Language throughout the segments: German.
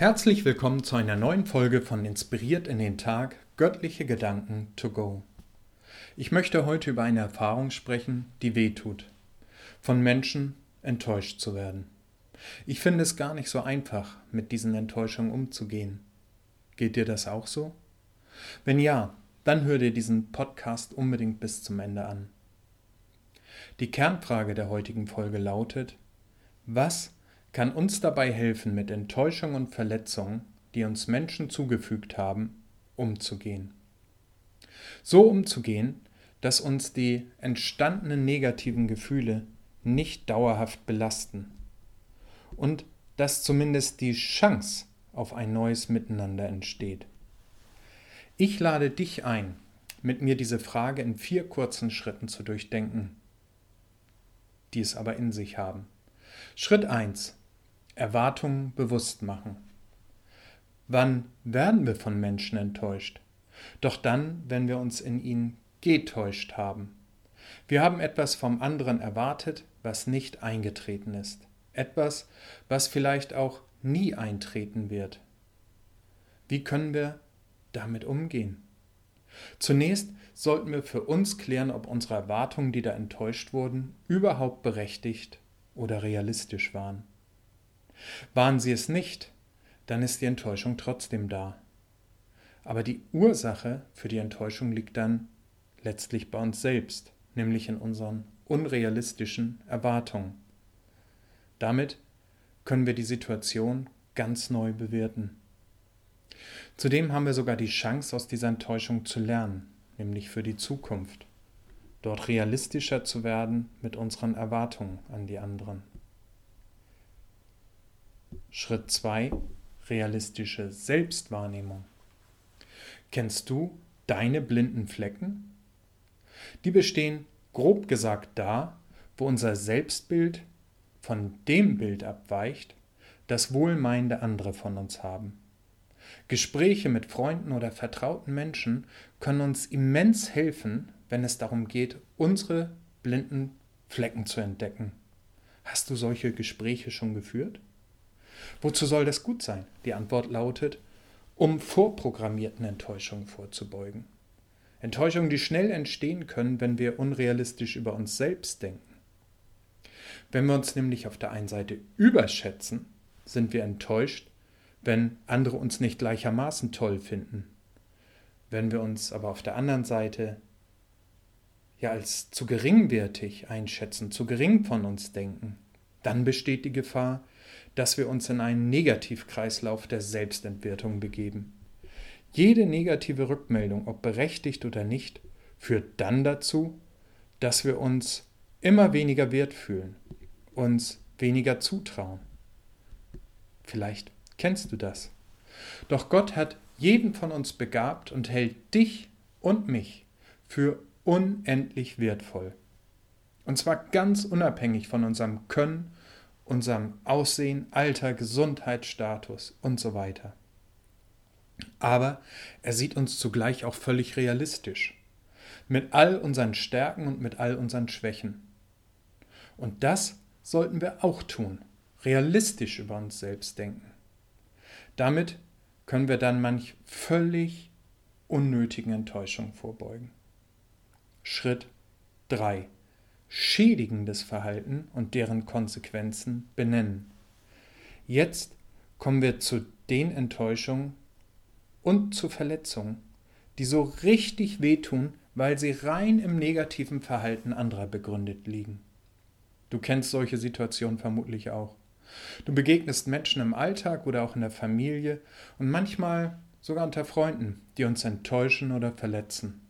Herzlich willkommen zu einer neuen Folge von Inspiriert in den Tag, göttliche Gedanken to go. Ich möchte heute über eine Erfahrung sprechen, die weh tut. Von Menschen enttäuscht zu werden. Ich finde es gar nicht so einfach, mit diesen Enttäuschungen umzugehen. Geht dir das auch so? Wenn ja, dann hör dir diesen Podcast unbedingt bis zum Ende an. Die Kernfrage der heutigen Folge lautet, was kann uns dabei helfen, mit Enttäuschung und Verletzungen, die uns Menschen zugefügt haben, umzugehen. So umzugehen, dass uns die entstandenen negativen Gefühle nicht dauerhaft belasten und dass zumindest die Chance auf ein neues Miteinander entsteht. Ich lade dich ein, mit mir diese Frage in vier kurzen Schritten zu durchdenken, die es aber in sich haben. Schritt 1. Erwartungen bewusst machen. Wann werden wir von Menschen enttäuscht? Doch dann, wenn wir uns in ihnen getäuscht haben. Wir haben etwas vom anderen erwartet, was nicht eingetreten ist. Etwas, was vielleicht auch nie eintreten wird. Wie können wir damit umgehen? Zunächst sollten wir für uns klären, ob unsere Erwartungen, die da enttäuscht wurden, überhaupt berechtigt oder realistisch waren. Waren sie es nicht, dann ist die Enttäuschung trotzdem da. Aber die Ursache für die Enttäuschung liegt dann letztlich bei uns selbst, nämlich in unseren unrealistischen Erwartungen. Damit können wir die Situation ganz neu bewerten. Zudem haben wir sogar die Chance, aus dieser Enttäuschung zu lernen, nämlich für die Zukunft, dort realistischer zu werden mit unseren Erwartungen an die anderen. Schritt 2. Realistische Selbstwahrnehmung. Kennst du deine blinden Flecken? Die bestehen grob gesagt da, wo unser Selbstbild von dem Bild abweicht, das wohlmeinende andere von uns haben. Gespräche mit Freunden oder vertrauten Menschen können uns immens helfen, wenn es darum geht, unsere blinden Flecken zu entdecken. Hast du solche Gespräche schon geführt? Wozu soll das gut sein? Die Antwort lautet, um vorprogrammierten Enttäuschungen vorzubeugen. Enttäuschungen, die schnell entstehen können, wenn wir unrealistisch über uns selbst denken. Wenn wir uns nämlich auf der einen Seite überschätzen, sind wir enttäuscht, wenn andere uns nicht gleichermaßen toll finden. Wenn wir uns aber auf der anderen Seite ja als zu geringwertig einschätzen, zu gering von uns denken, dann besteht die Gefahr, dass wir uns in einen Negativkreislauf der Selbstentwertung begeben. Jede negative Rückmeldung, ob berechtigt oder nicht, führt dann dazu, dass wir uns immer weniger wert fühlen, uns weniger zutrauen. Vielleicht kennst du das. Doch Gott hat jeden von uns begabt und hält dich und mich für unendlich wertvoll. Und zwar ganz unabhängig von unserem Können unserem Aussehen, Alter, Gesundheitsstatus und so weiter. Aber er sieht uns zugleich auch völlig realistisch, mit all unseren Stärken und mit all unseren Schwächen. Und das sollten wir auch tun, realistisch über uns selbst denken. Damit können wir dann manch völlig unnötigen Enttäuschungen vorbeugen. Schritt 3 schädigendes Verhalten und deren Konsequenzen benennen. Jetzt kommen wir zu den Enttäuschungen und zu Verletzungen, die so richtig wehtun, weil sie rein im negativen Verhalten anderer begründet liegen. Du kennst solche Situationen vermutlich auch. Du begegnest Menschen im Alltag oder auch in der Familie und manchmal sogar unter Freunden, die uns enttäuschen oder verletzen.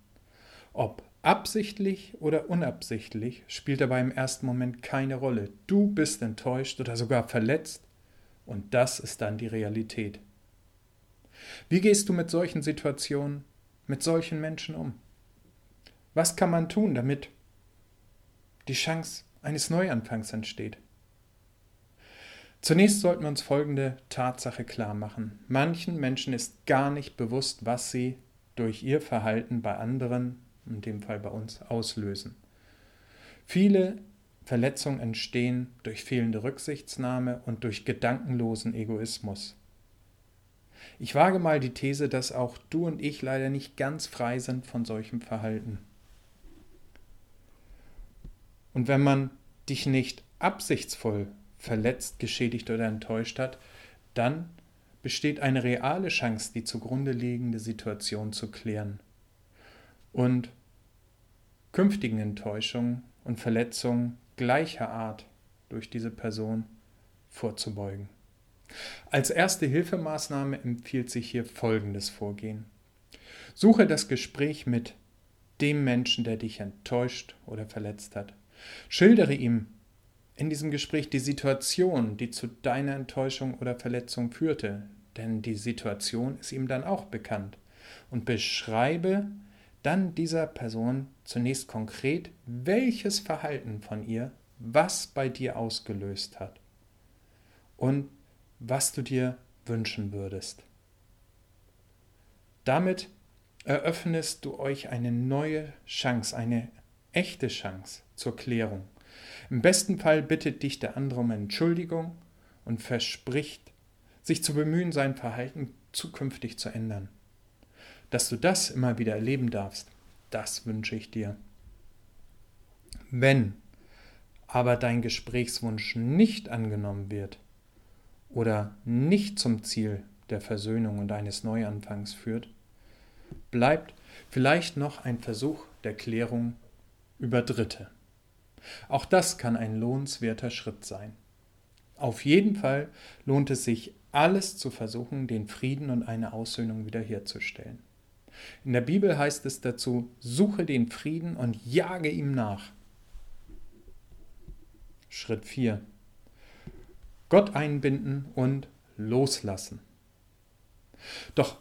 Ob Absichtlich oder unabsichtlich spielt dabei im ersten Moment keine Rolle. Du bist enttäuscht oder sogar verletzt und das ist dann die Realität. Wie gehst du mit solchen Situationen, mit solchen Menschen um? Was kann man tun, damit die Chance eines Neuanfangs entsteht? Zunächst sollten wir uns folgende Tatsache klar machen. Manchen Menschen ist gar nicht bewusst, was sie durch ihr Verhalten bei anderen in dem Fall bei uns, auslösen. Viele Verletzungen entstehen durch fehlende Rücksichtsnahme und durch gedankenlosen Egoismus. Ich wage mal die These, dass auch du und ich leider nicht ganz frei sind von solchem Verhalten. Und wenn man dich nicht absichtsvoll verletzt, geschädigt oder enttäuscht hat, dann besteht eine reale Chance, die zugrunde liegende Situation zu klären und künftigen Enttäuschungen und Verletzungen gleicher Art durch diese Person vorzubeugen. Als erste Hilfemaßnahme empfiehlt sich hier folgendes Vorgehen. Suche das Gespräch mit dem Menschen, der dich enttäuscht oder verletzt hat. Schildere ihm in diesem Gespräch die Situation, die zu deiner Enttäuschung oder Verletzung führte, denn die Situation ist ihm dann auch bekannt. Und beschreibe dann dieser Person zunächst konkret, welches Verhalten von ihr was bei dir ausgelöst hat und was du dir wünschen würdest. Damit eröffnest du euch eine neue Chance, eine echte Chance zur Klärung. Im besten Fall bittet dich der andere um Entschuldigung und verspricht, sich zu bemühen, sein Verhalten zukünftig zu ändern. Dass du das immer wieder erleben darfst, das wünsche ich dir. Wenn aber dein Gesprächswunsch nicht angenommen wird oder nicht zum Ziel der Versöhnung und eines Neuanfangs führt, bleibt vielleicht noch ein Versuch der Klärung über Dritte. Auch das kann ein lohnenswerter Schritt sein. Auf jeden Fall lohnt es sich, alles zu versuchen, den Frieden und eine Aussöhnung wiederherzustellen. In der Bibel heißt es dazu, suche den Frieden und jage ihm nach. Schritt 4. Gott einbinden und loslassen. Doch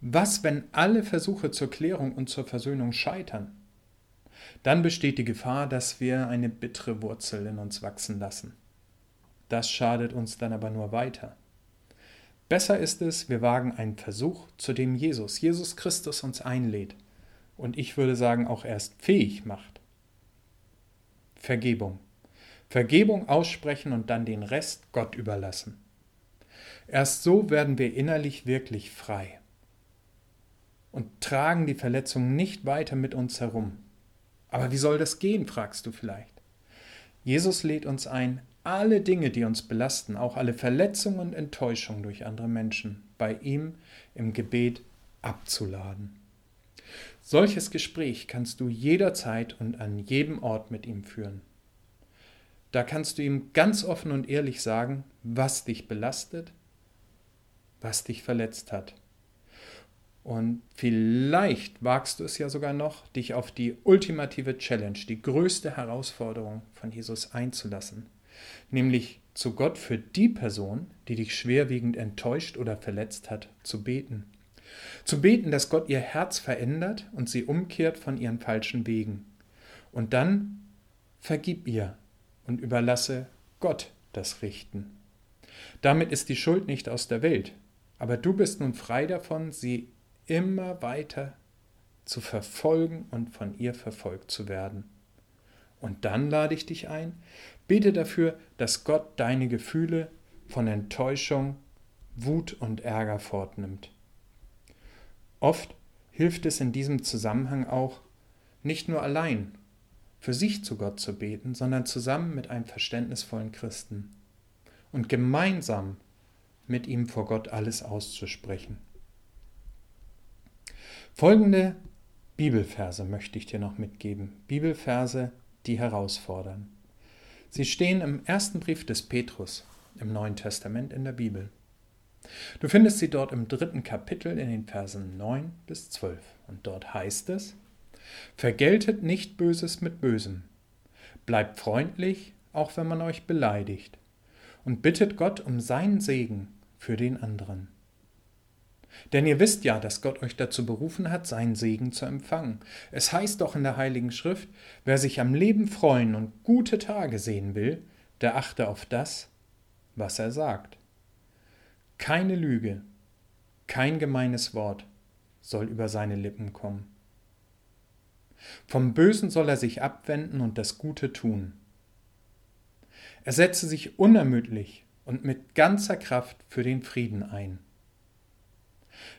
was, wenn alle Versuche zur Klärung und zur Versöhnung scheitern? Dann besteht die Gefahr, dass wir eine bittere Wurzel in uns wachsen lassen. Das schadet uns dann aber nur weiter. Besser ist es, wir wagen einen Versuch, zu dem Jesus, Jesus Christus uns einlädt und ich würde sagen auch erst fähig macht. Vergebung. Vergebung aussprechen und dann den Rest Gott überlassen. Erst so werden wir innerlich wirklich frei und tragen die Verletzung nicht weiter mit uns herum. Aber wie soll das gehen, fragst du vielleicht. Jesus lädt uns ein, alle Dinge, die uns belasten, auch alle Verletzungen und Enttäuschungen durch andere Menschen, bei ihm im Gebet abzuladen. Solches Gespräch kannst du jederzeit und an jedem Ort mit ihm führen. Da kannst du ihm ganz offen und ehrlich sagen, was dich belastet, was dich verletzt hat. Und vielleicht wagst du es ja sogar noch, dich auf die ultimative Challenge, die größte Herausforderung von Jesus einzulassen nämlich zu Gott für die Person, die dich schwerwiegend enttäuscht oder verletzt hat, zu beten. Zu beten, dass Gott ihr Herz verändert und sie umkehrt von ihren falschen Wegen. Und dann vergib ihr und überlasse Gott das Richten. Damit ist die Schuld nicht aus der Welt, aber du bist nun frei davon, sie immer weiter zu verfolgen und von ihr verfolgt zu werden. Und dann lade ich dich ein, bete dafür, dass Gott deine Gefühle von Enttäuschung, Wut und Ärger fortnimmt. Oft hilft es in diesem Zusammenhang auch, nicht nur allein für sich zu Gott zu beten, sondern zusammen mit einem verständnisvollen Christen und gemeinsam mit ihm vor Gott alles auszusprechen. Folgende Bibelverse möchte ich dir noch mitgeben. Bibelverse, die herausfordern. Sie stehen im ersten Brief des Petrus im Neuen Testament in der Bibel. Du findest sie dort im dritten Kapitel in den Versen 9 bis 12. Und dort heißt es, Vergeltet nicht Böses mit Bösem, bleibt freundlich, auch wenn man euch beleidigt, und bittet Gott um seinen Segen für den anderen. Denn ihr wisst ja, dass Gott euch dazu berufen hat, seinen Segen zu empfangen. Es heißt doch in der Heiligen Schrift, wer sich am Leben freuen und gute Tage sehen will, der achte auf das, was er sagt. Keine Lüge, kein gemeines Wort soll über seine Lippen kommen. Vom Bösen soll er sich abwenden und das Gute tun. Er setze sich unermüdlich und mit ganzer Kraft für den Frieden ein.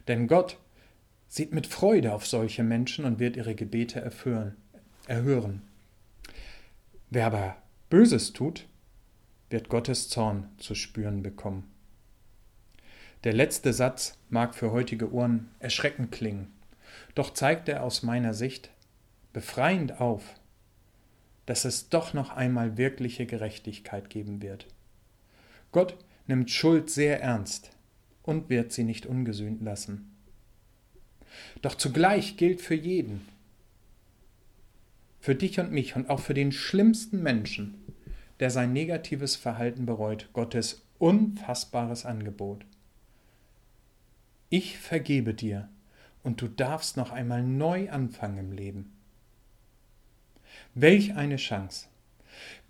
Denn Gott sieht mit Freude auf solche Menschen und wird ihre Gebete erführen, erhören. Wer aber Böses tut, wird Gottes Zorn zu spüren bekommen. Der letzte Satz mag für heutige Ohren erschreckend klingen, doch zeigt er aus meiner Sicht befreiend auf, dass es doch noch einmal wirkliche Gerechtigkeit geben wird. Gott nimmt Schuld sehr ernst und wird sie nicht ungesühnt lassen. Doch zugleich gilt für jeden, für dich und mich und auch für den schlimmsten Menschen, der sein negatives Verhalten bereut, Gottes unfassbares Angebot. Ich vergebe dir und du darfst noch einmal neu anfangen im Leben. Welch eine Chance!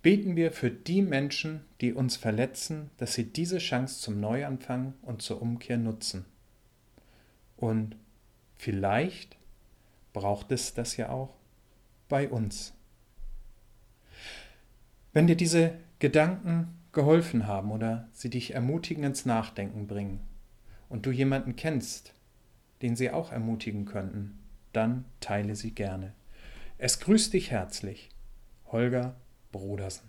Beten wir für die Menschen, die uns verletzen, dass sie diese Chance zum Neuanfang und zur Umkehr nutzen. Und vielleicht braucht es das ja auch bei uns. Wenn dir diese Gedanken geholfen haben oder sie dich ermutigen ins Nachdenken bringen und du jemanden kennst, den sie auch ermutigen könnten, dann teile sie gerne. Es grüßt dich herzlich, Holger Brodersen.